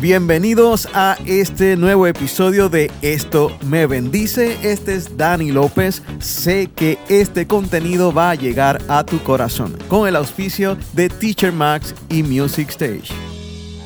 Bienvenidos a este nuevo episodio de Esto me bendice. Este es Dani López. Sé que este contenido va a llegar a tu corazón con el auspicio de Teacher Max y Music Stage.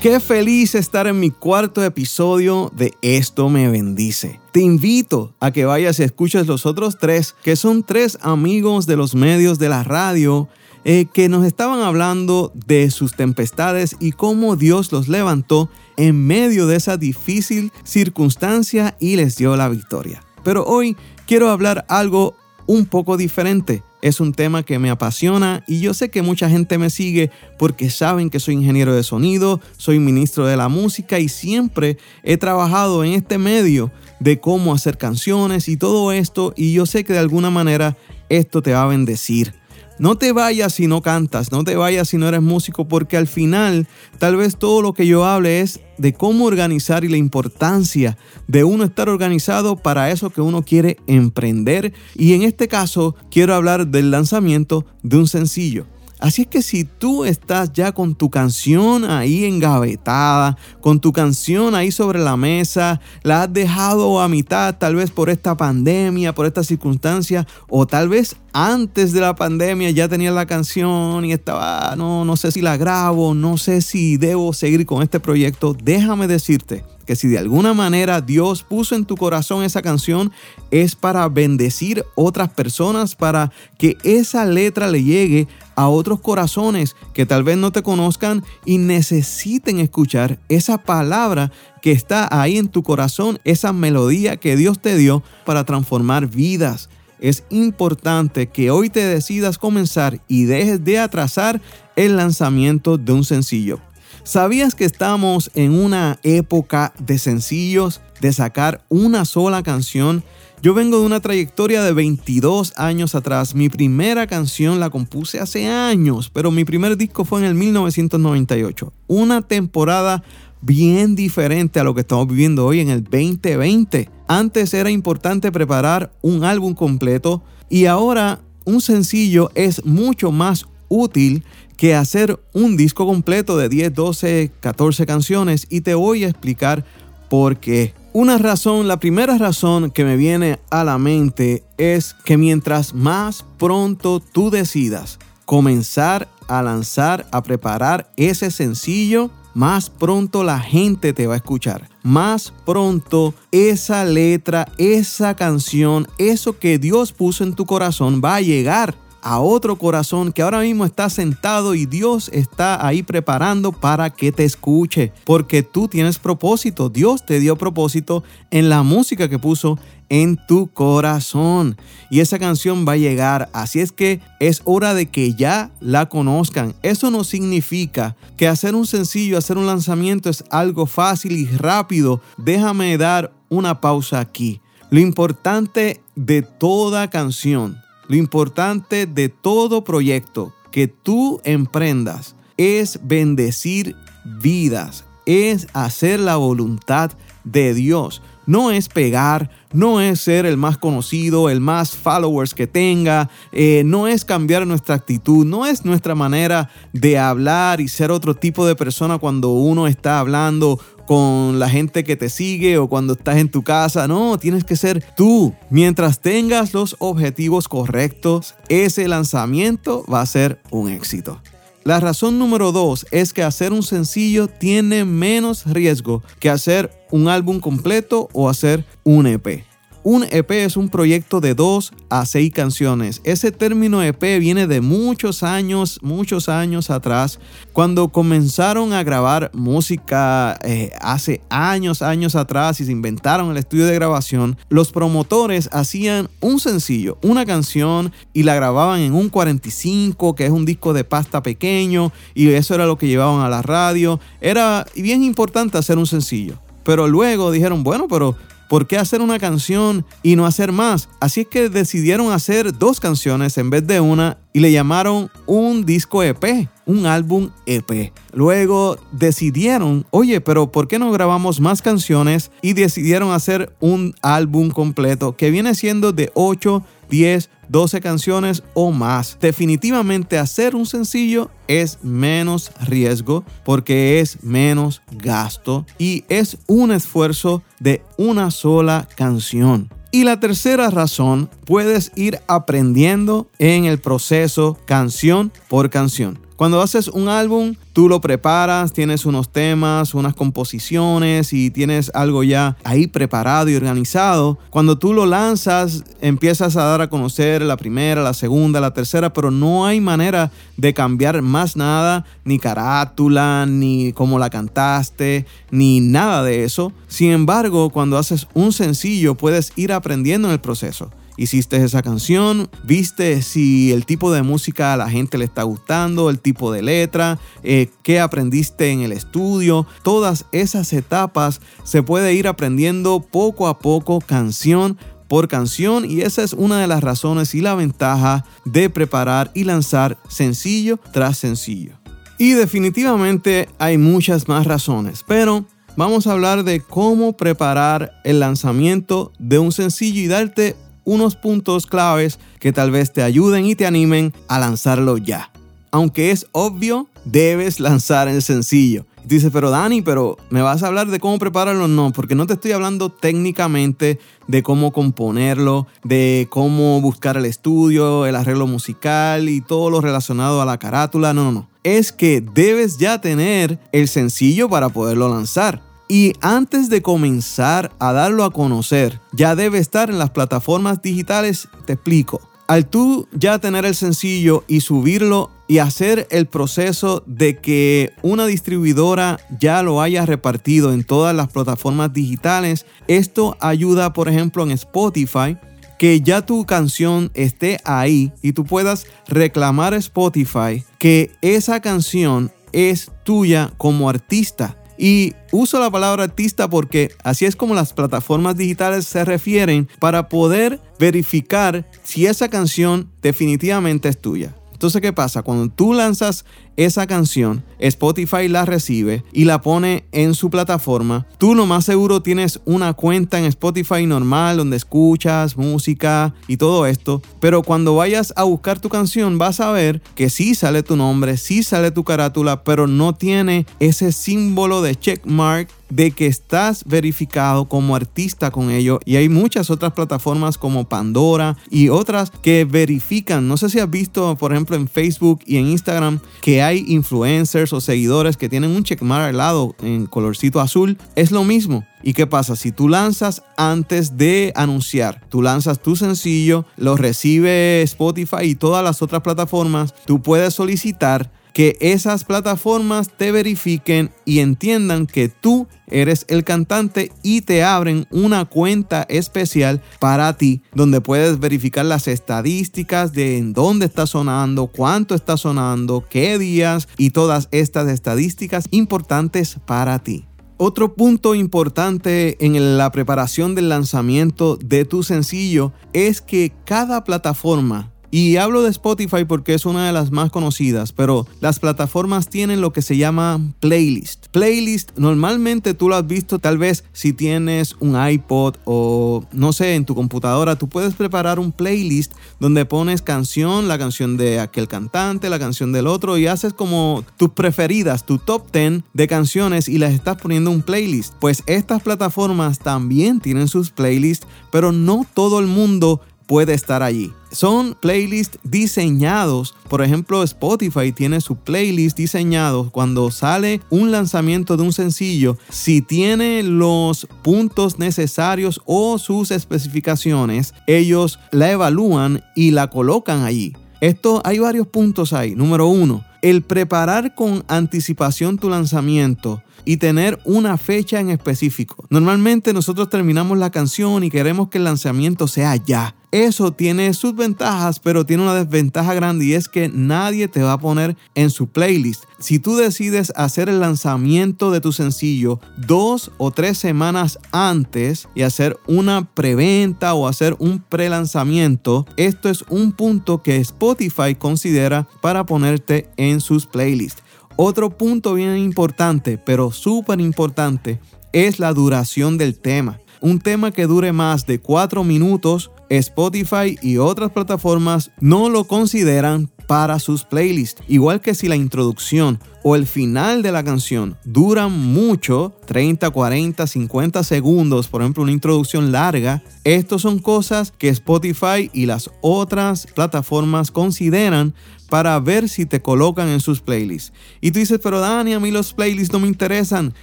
Qué feliz estar en mi cuarto episodio de Esto me bendice. Te invito a que vayas y escuches los otros tres, que son tres amigos de los medios de la radio eh, que nos estaban hablando de sus tempestades y cómo Dios los levantó en medio de esa difícil circunstancia y les dio la victoria. Pero hoy quiero hablar algo un poco diferente. Es un tema que me apasiona y yo sé que mucha gente me sigue porque saben que soy ingeniero de sonido, soy ministro de la música y siempre he trabajado en este medio de cómo hacer canciones y todo esto y yo sé que de alguna manera esto te va a bendecir. No te vayas si no cantas, no te vayas si no eres músico, porque al final tal vez todo lo que yo hable es de cómo organizar y la importancia de uno estar organizado para eso que uno quiere emprender. Y en este caso quiero hablar del lanzamiento de un sencillo. Así es que si tú estás ya con tu canción ahí engavetada, con tu canción ahí sobre la mesa, la has dejado a mitad tal vez por esta pandemia, por esta circunstancia, o tal vez antes de la pandemia ya tenía la canción y estaba, no, no sé si la grabo, no sé si debo seguir con este proyecto, déjame decirte que si de alguna manera Dios puso en tu corazón esa canción, es para bendecir otras personas, para que esa letra le llegue a otros corazones que tal vez no te conozcan y necesiten escuchar esa palabra que está ahí en tu corazón, esa melodía que Dios te dio para transformar vidas es importante que hoy te decidas comenzar y dejes de atrasar el lanzamiento de un sencillo. ¿Sabías que estamos en una época de sencillos, de sacar una sola canción? Yo vengo de una trayectoria de 22 años atrás. Mi primera canción la compuse hace años, pero mi primer disco fue en el 1998. Una temporada bien diferente a lo que estamos viviendo hoy en el 2020. Antes era importante preparar un álbum completo y ahora un sencillo es mucho más útil que hacer un disco completo de 10, 12, 14 canciones y te voy a explicar por qué. Una razón, la primera razón que me viene a la mente es que mientras más pronto tú decidas comenzar a lanzar, a preparar ese sencillo, más pronto la gente te va a escuchar. Más pronto esa letra, esa canción, eso que Dios puso en tu corazón va a llegar a otro corazón que ahora mismo está sentado y Dios está ahí preparando para que te escuche. Porque tú tienes propósito. Dios te dio propósito en la música que puso en tu corazón. Y esa canción va a llegar. Así es que es hora de que ya la conozcan. Eso no significa que hacer un sencillo, hacer un lanzamiento es algo fácil y rápido. Déjame dar una pausa aquí. Lo importante de toda canción lo importante de todo proyecto que tú emprendas es bendecir vidas, es hacer la voluntad de Dios. No es pegar, no es ser el más conocido, el más followers que tenga, eh, no es cambiar nuestra actitud, no es nuestra manera de hablar y ser otro tipo de persona cuando uno está hablando con la gente que te sigue o cuando estás en tu casa. No, tienes que ser tú. Mientras tengas los objetivos correctos, ese lanzamiento va a ser un éxito. La razón número dos es que hacer un sencillo tiene menos riesgo que hacer un álbum completo o hacer un EP. Un EP es un proyecto de dos a seis canciones. Ese término EP viene de muchos años, muchos años atrás, cuando comenzaron a grabar música eh, hace años, años atrás y se inventaron el estudio de grabación. Los promotores hacían un sencillo, una canción y la grababan en un 45, que es un disco de pasta pequeño, y eso era lo que llevaban a la radio. Era bien importante hacer un sencillo. Pero luego dijeron, bueno, pero ¿Por qué hacer una canción y no hacer más? Así es que decidieron hacer dos canciones en vez de una y le llamaron un disco EP, un álbum EP. Luego decidieron, oye, pero ¿por qué no grabamos más canciones? Y decidieron hacer un álbum completo que viene siendo de 8, 10, 12 canciones o más. Definitivamente hacer un sencillo es menos riesgo porque es menos gasto y es un esfuerzo de una sola canción. Y la tercera razón, puedes ir aprendiendo en el proceso canción por canción. Cuando haces un álbum, tú lo preparas, tienes unos temas, unas composiciones y tienes algo ya ahí preparado y organizado. Cuando tú lo lanzas, empiezas a dar a conocer la primera, la segunda, la tercera, pero no hay manera de cambiar más nada, ni carátula, ni cómo la cantaste, ni nada de eso. Sin embargo, cuando haces un sencillo, puedes ir aprendiendo en el proceso hiciste esa canción, viste si el tipo de música a la gente le está gustando, el tipo de letra, eh, qué aprendiste en el estudio. Todas esas etapas se puede ir aprendiendo poco a poco, canción por canción y esa es una de las razones y la ventaja de preparar y lanzar sencillo tras sencillo. Y definitivamente hay muchas más razones, pero vamos a hablar de cómo preparar el lanzamiento de un sencillo y darte unos puntos claves que tal vez te ayuden y te animen a lanzarlo ya. Aunque es obvio, debes lanzar el sencillo. Dice, pero Dani, pero ¿me vas a hablar de cómo prepararlo? No, porque no te estoy hablando técnicamente de cómo componerlo, de cómo buscar el estudio, el arreglo musical y todo lo relacionado a la carátula. No, no, no. Es que debes ya tener el sencillo para poderlo lanzar. Y antes de comenzar a darlo a conocer, ya debe estar en las plataformas digitales, te explico. Al tú ya tener el sencillo y subirlo y hacer el proceso de que una distribuidora ya lo haya repartido en todas las plataformas digitales, esto ayuda, por ejemplo, en Spotify, que ya tu canción esté ahí y tú puedas reclamar a Spotify que esa canción es tuya como artista y uso la palabra artista porque así es como las plataformas digitales se refieren para poder verificar si esa canción definitivamente es tuya. Entonces, ¿qué pasa? Cuando tú lanzas esa canción, Spotify la recibe y la pone en su plataforma. Tú lo más seguro tienes una cuenta en Spotify normal donde escuchas música y todo esto. Pero cuando vayas a buscar tu canción vas a ver que sí sale tu nombre, sí sale tu carátula, pero no tiene ese símbolo de checkmark de que estás verificado como artista con ello y hay muchas otras plataformas como Pandora y otras que verifican, no sé si has visto por ejemplo en Facebook y en Instagram que hay influencers o seguidores que tienen un checkmark al lado en colorcito azul, es lo mismo. ¿Y qué pasa? Si tú lanzas antes de anunciar, tú lanzas tu sencillo, lo recibe Spotify y todas las otras plataformas, tú puedes solicitar que esas plataformas te verifiquen y entiendan que tú eres el cantante y te abren una cuenta especial para ti donde puedes verificar las estadísticas de en dónde está sonando, cuánto está sonando, qué días y todas estas estadísticas importantes para ti. Otro punto importante en la preparación del lanzamiento de tu sencillo es que cada plataforma y hablo de Spotify porque es una de las más conocidas, pero las plataformas tienen lo que se llama playlist. Playlist normalmente tú lo has visto tal vez si tienes un iPod o no sé, en tu computadora, tú puedes preparar un playlist donde pones canción, la canción de aquel cantante, la canción del otro y haces como tus preferidas, tu top 10 de canciones y las estás poniendo en un playlist. Pues estas plataformas también tienen sus playlists, pero no todo el mundo puede estar allí. Son playlists diseñados. Por ejemplo, Spotify tiene su playlist diseñado cuando sale un lanzamiento de un sencillo. Si tiene los puntos necesarios o sus especificaciones, ellos la evalúan y la colocan allí. Esto hay varios puntos ahí. Número uno, el preparar con anticipación tu lanzamiento y tener una fecha en específico. Normalmente nosotros terminamos la canción y queremos que el lanzamiento sea ya. Eso tiene sus ventajas, pero tiene una desventaja grande y es que nadie te va a poner en su playlist. Si tú decides hacer el lanzamiento de tu sencillo dos o tres semanas antes y hacer una preventa o hacer un pre-lanzamiento, esto es un punto que Spotify considera para ponerte en sus playlists. Otro punto bien importante, pero súper importante, es la duración del tema. Un tema que dure más de 4 minutos Spotify y otras plataformas no lo consideran para sus playlists. Igual que si la introducción o el final de la canción dura mucho, 30, 40, 50 segundos, por ejemplo una introducción larga, estos son cosas que Spotify y las otras plataformas consideran para ver si te colocan en sus playlists. Y tú dices, pero Dani, a mí los playlists no me interesan.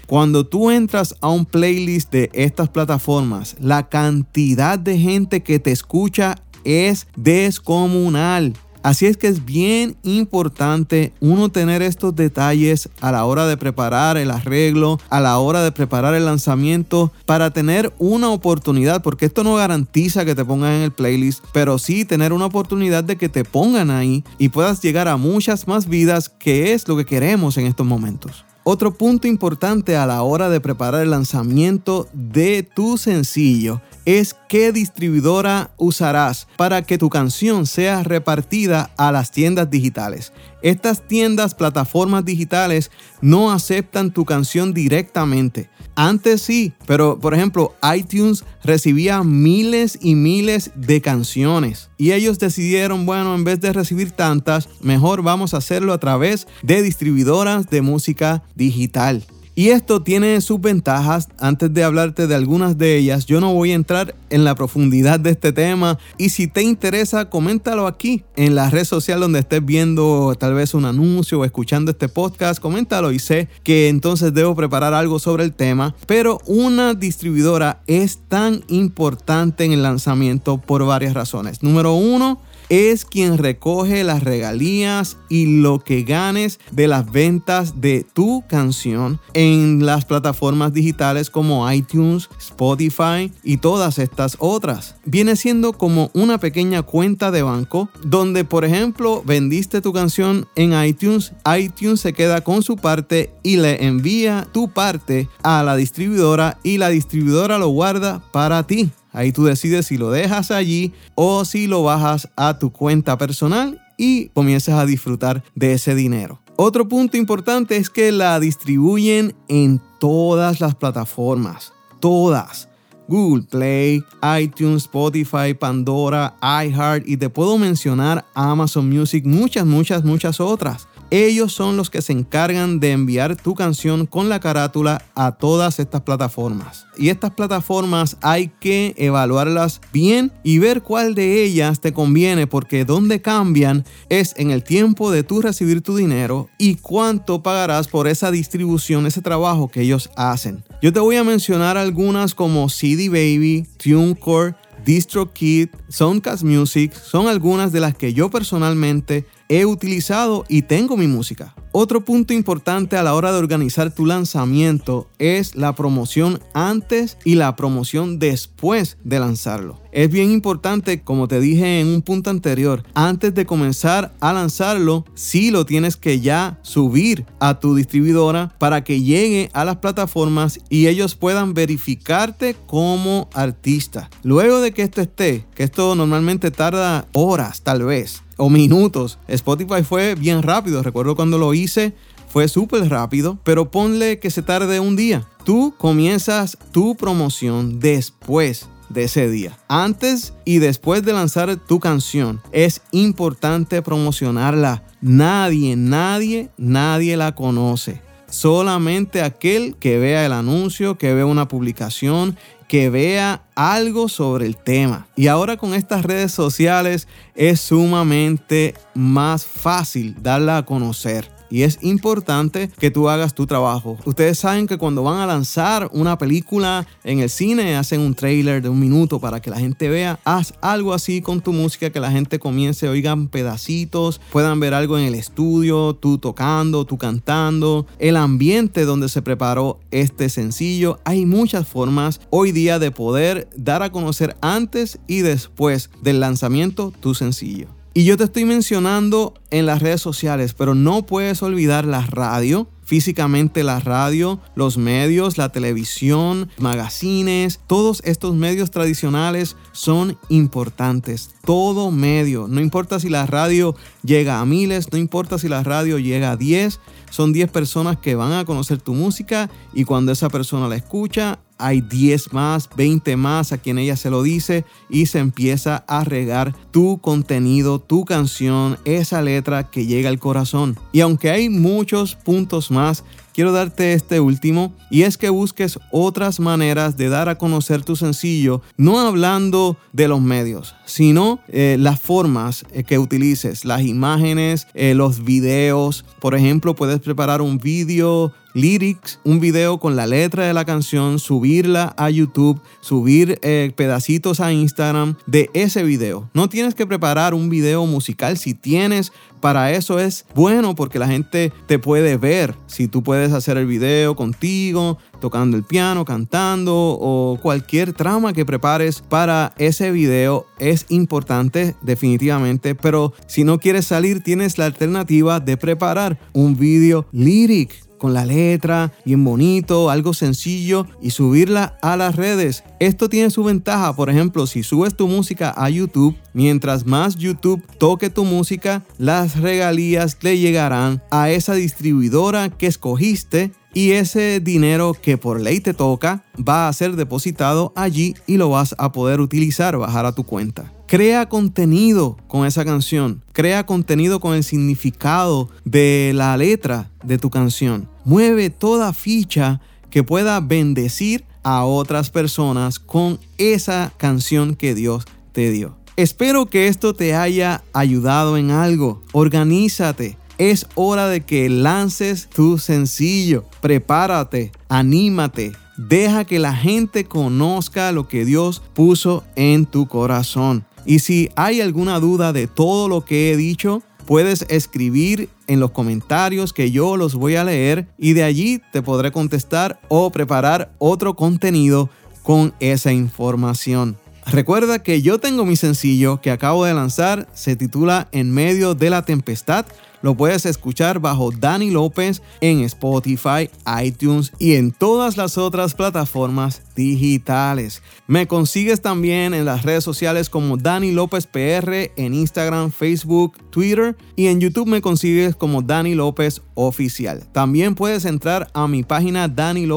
Cuando tú entras a un playlist de estas plataformas, la cantidad de gente que te escucha es descomunal. Así es que es bien importante uno tener estos detalles a la hora de preparar el arreglo, a la hora de preparar el lanzamiento, para tener una oportunidad, porque esto no garantiza que te pongan en el playlist, pero sí tener una oportunidad de que te pongan ahí y puedas llegar a muchas más vidas, que es lo que queremos en estos momentos. Otro punto importante a la hora de preparar el lanzamiento de tu sencillo es qué distribuidora usarás para que tu canción sea repartida a las tiendas digitales. Estas tiendas, plataformas digitales, no aceptan tu canción directamente. Antes sí, pero por ejemplo, iTunes recibía miles y miles de canciones y ellos decidieron, bueno, en vez de recibir tantas, mejor vamos a hacerlo a través de distribuidoras de música digital. Y esto tiene sus ventajas. Antes de hablarte de algunas de ellas, yo no voy a entrar en la profundidad de este tema. Y si te interesa, coméntalo aquí en la red social donde estés viendo tal vez un anuncio o escuchando este podcast. Coméntalo y sé que entonces debo preparar algo sobre el tema. Pero una distribuidora es tan importante en el lanzamiento por varias razones. Número uno, es quien recoge las regalías y lo que ganes de las ventas de tu canción en las plataformas digitales como iTunes, Spotify y todas estas otras. Viene siendo como una pequeña cuenta de banco donde, por ejemplo, vendiste tu canción en iTunes, iTunes se queda con su parte y le envía tu parte a la distribuidora y la distribuidora lo guarda para ti. Ahí tú decides si lo dejas allí o si lo bajas a tu cuenta personal y comienzas a disfrutar de ese dinero. Otro punto importante es que la distribuyen en todas las plataformas. Todas. Google Play, iTunes, Spotify, Pandora, iHeart y te puedo mencionar Amazon Music, muchas, muchas, muchas otras. Ellos son los que se encargan de enviar tu canción con la carátula a todas estas plataformas. Y estas plataformas hay que evaluarlas bien y ver cuál de ellas te conviene porque donde cambian es en el tiempo de tú recibir tu dinero y cuánto pagarás por esa distribución, ese trabajo que ellos hacen. Yo te voy a mencionar algunas como CD Baby, TuneCore, DistroKid, Soundcast Music, son algunas de las que yo personalmente he utilizado y tengo mi música. Otro punto importante a la hora de organizar tu lanzamiento es la promoción antes y la promoción después de lanzarlo. Es bien importante, como te dije en un punto anterior, antes de comenzar a lanzarlo, sí lo tienes que ya subir a tu distribuidora para que llegue a las plataformas y ellos puedan verificarte como artista. Luego de que esto esté, que esto normalmente tarda horas tal vez, o minutos. Spotify fue bien rápido. Recuerdo cuando lo hice, fue súper rápido, pero ponle que se tarde un día. Tú comienzas tu promoción después de ese día. Antes y después de lanzar tu canción, es importante promocionarla. Nadie, nadie, nadie la conoce. Solamente aquel que vea el anuncio, que vea una publicación, que vea algo sobre el tema. Y ahora con estas redes sociales es sumamente más fácil darla a conocer y es importante que tú hagas tu trabajo. Ustedes saben que cuando van a lanzar una película en el cine, hacen un trailer de un minuto para que la gente vea. Haz algo así con tu música, que la gente comience, oigan pedacitos, puedan ver algo en el estudio, tú tocando, tú cantando, el ambiente donde se preparó este sencillo. Hay muchas formas hoy día de poder dar a conocer antes y después del lanzamiento tu sencillo. Y yo te estoy mencionando en las redes sociales, pero no puedes olvidar la radio, físicamente la radio, los medios, la televisión, magazines, todos estos medios tradicionales son importantes. Todo medio, no importa si la radio llega a miles, no importa si la radio llega a 10, son 10 personas que van a conocer tu música y cuando esa persona la escucha, hay 10 más, 20 más a quien ella se lo dice y se empieza a regar tu contenido, tu canción, esa letra que llega al corazón. Y aunque hay muchos puntos más, quiero darte este último y es que busques otras maneras de dar a conocer tu sencillo, no hablando de los medios, sino eh, las formas eh, que utilices, las imágenes, eh, los videos. Por ejemplo, puedes preparar un video lyrics, un video con la letra de la canción, subirla a YouTube, subir pedacitos a Instagram de ese video. No tienes que preparar un video musical si tienes para eso es bueno porque la gente te puede ver. Si tú puedes hacer el video contigo, tocando el piano, cantando o cualquier trama que prepares para ese video es importante definitivamente. Pero si no quieres salir, tienes la alternativa de preparar un video lyric con la letra, bien bonito, algo sencillo y subirla a las redes. Esto tiene su ventaja, por ejemplo, si subes tu música a YouTube, mientras más YouTube toque tu música, las regalías le llegarán a esa distribuidora que escogiste y ese dinero que por ley te toca va a ser depositado allí y lo vas a poder utilizar, bajar a tu cuenta. Crea contenido con esa canción. Crea contenido con el significado de la letra de tu canción. Mueve toda ficha que pueda bendecir a otras personas con esa canción que Dios te dio. Espero que esto te haya ayudado en algo. Organízate. Es hora de que lances tu sencillo. Prepárate, anímate, deja que la gente conozca lo que Dios puso en tu corazón. Y si hay alguna duda de todo lo que he dicho, puedes escribir en los comentarios que yo los voy a leer y de allí te podré contestar o preparar otro contenido con esa información. Recuerda que yo tengo mi sencillo que acabo de lanzar, se titula En medio de la tempestad. Lo puedes escuchar bajo Dani López en Spotify, iTunes y en todas las otras plataformas digitales. Me consigues también en las redes sociales como Dani López PR en Instagram, Facebook, Twitter y en YouTube me consigues como Dani López Oficial. También puedes entrar a mi página Dani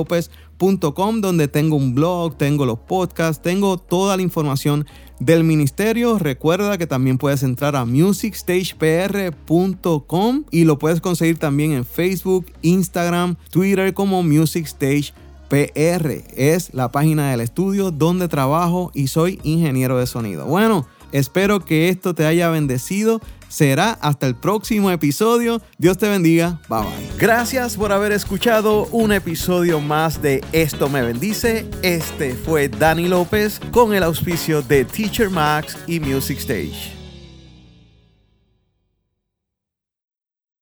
López donde tengo un blog, tengo los podcasts, tengo toda la información del ministerio. Recuerda que también puedes entrar a musicstagepr.com y lo puedes conseguir también en Facebook, Instagram, Twitter como Music Stage PR. Es la página del estudio donde trabajo y soy ingeniero de sonido. Bueno, espero que esto te haya bendecido será hasta el próximo episodio. Dios te bendiga. Bye bye. Gracias por haber escuchado un episodio más de Esto me bendice. Este fue Dani López con el auspicio de Teacher Max y Music Stage.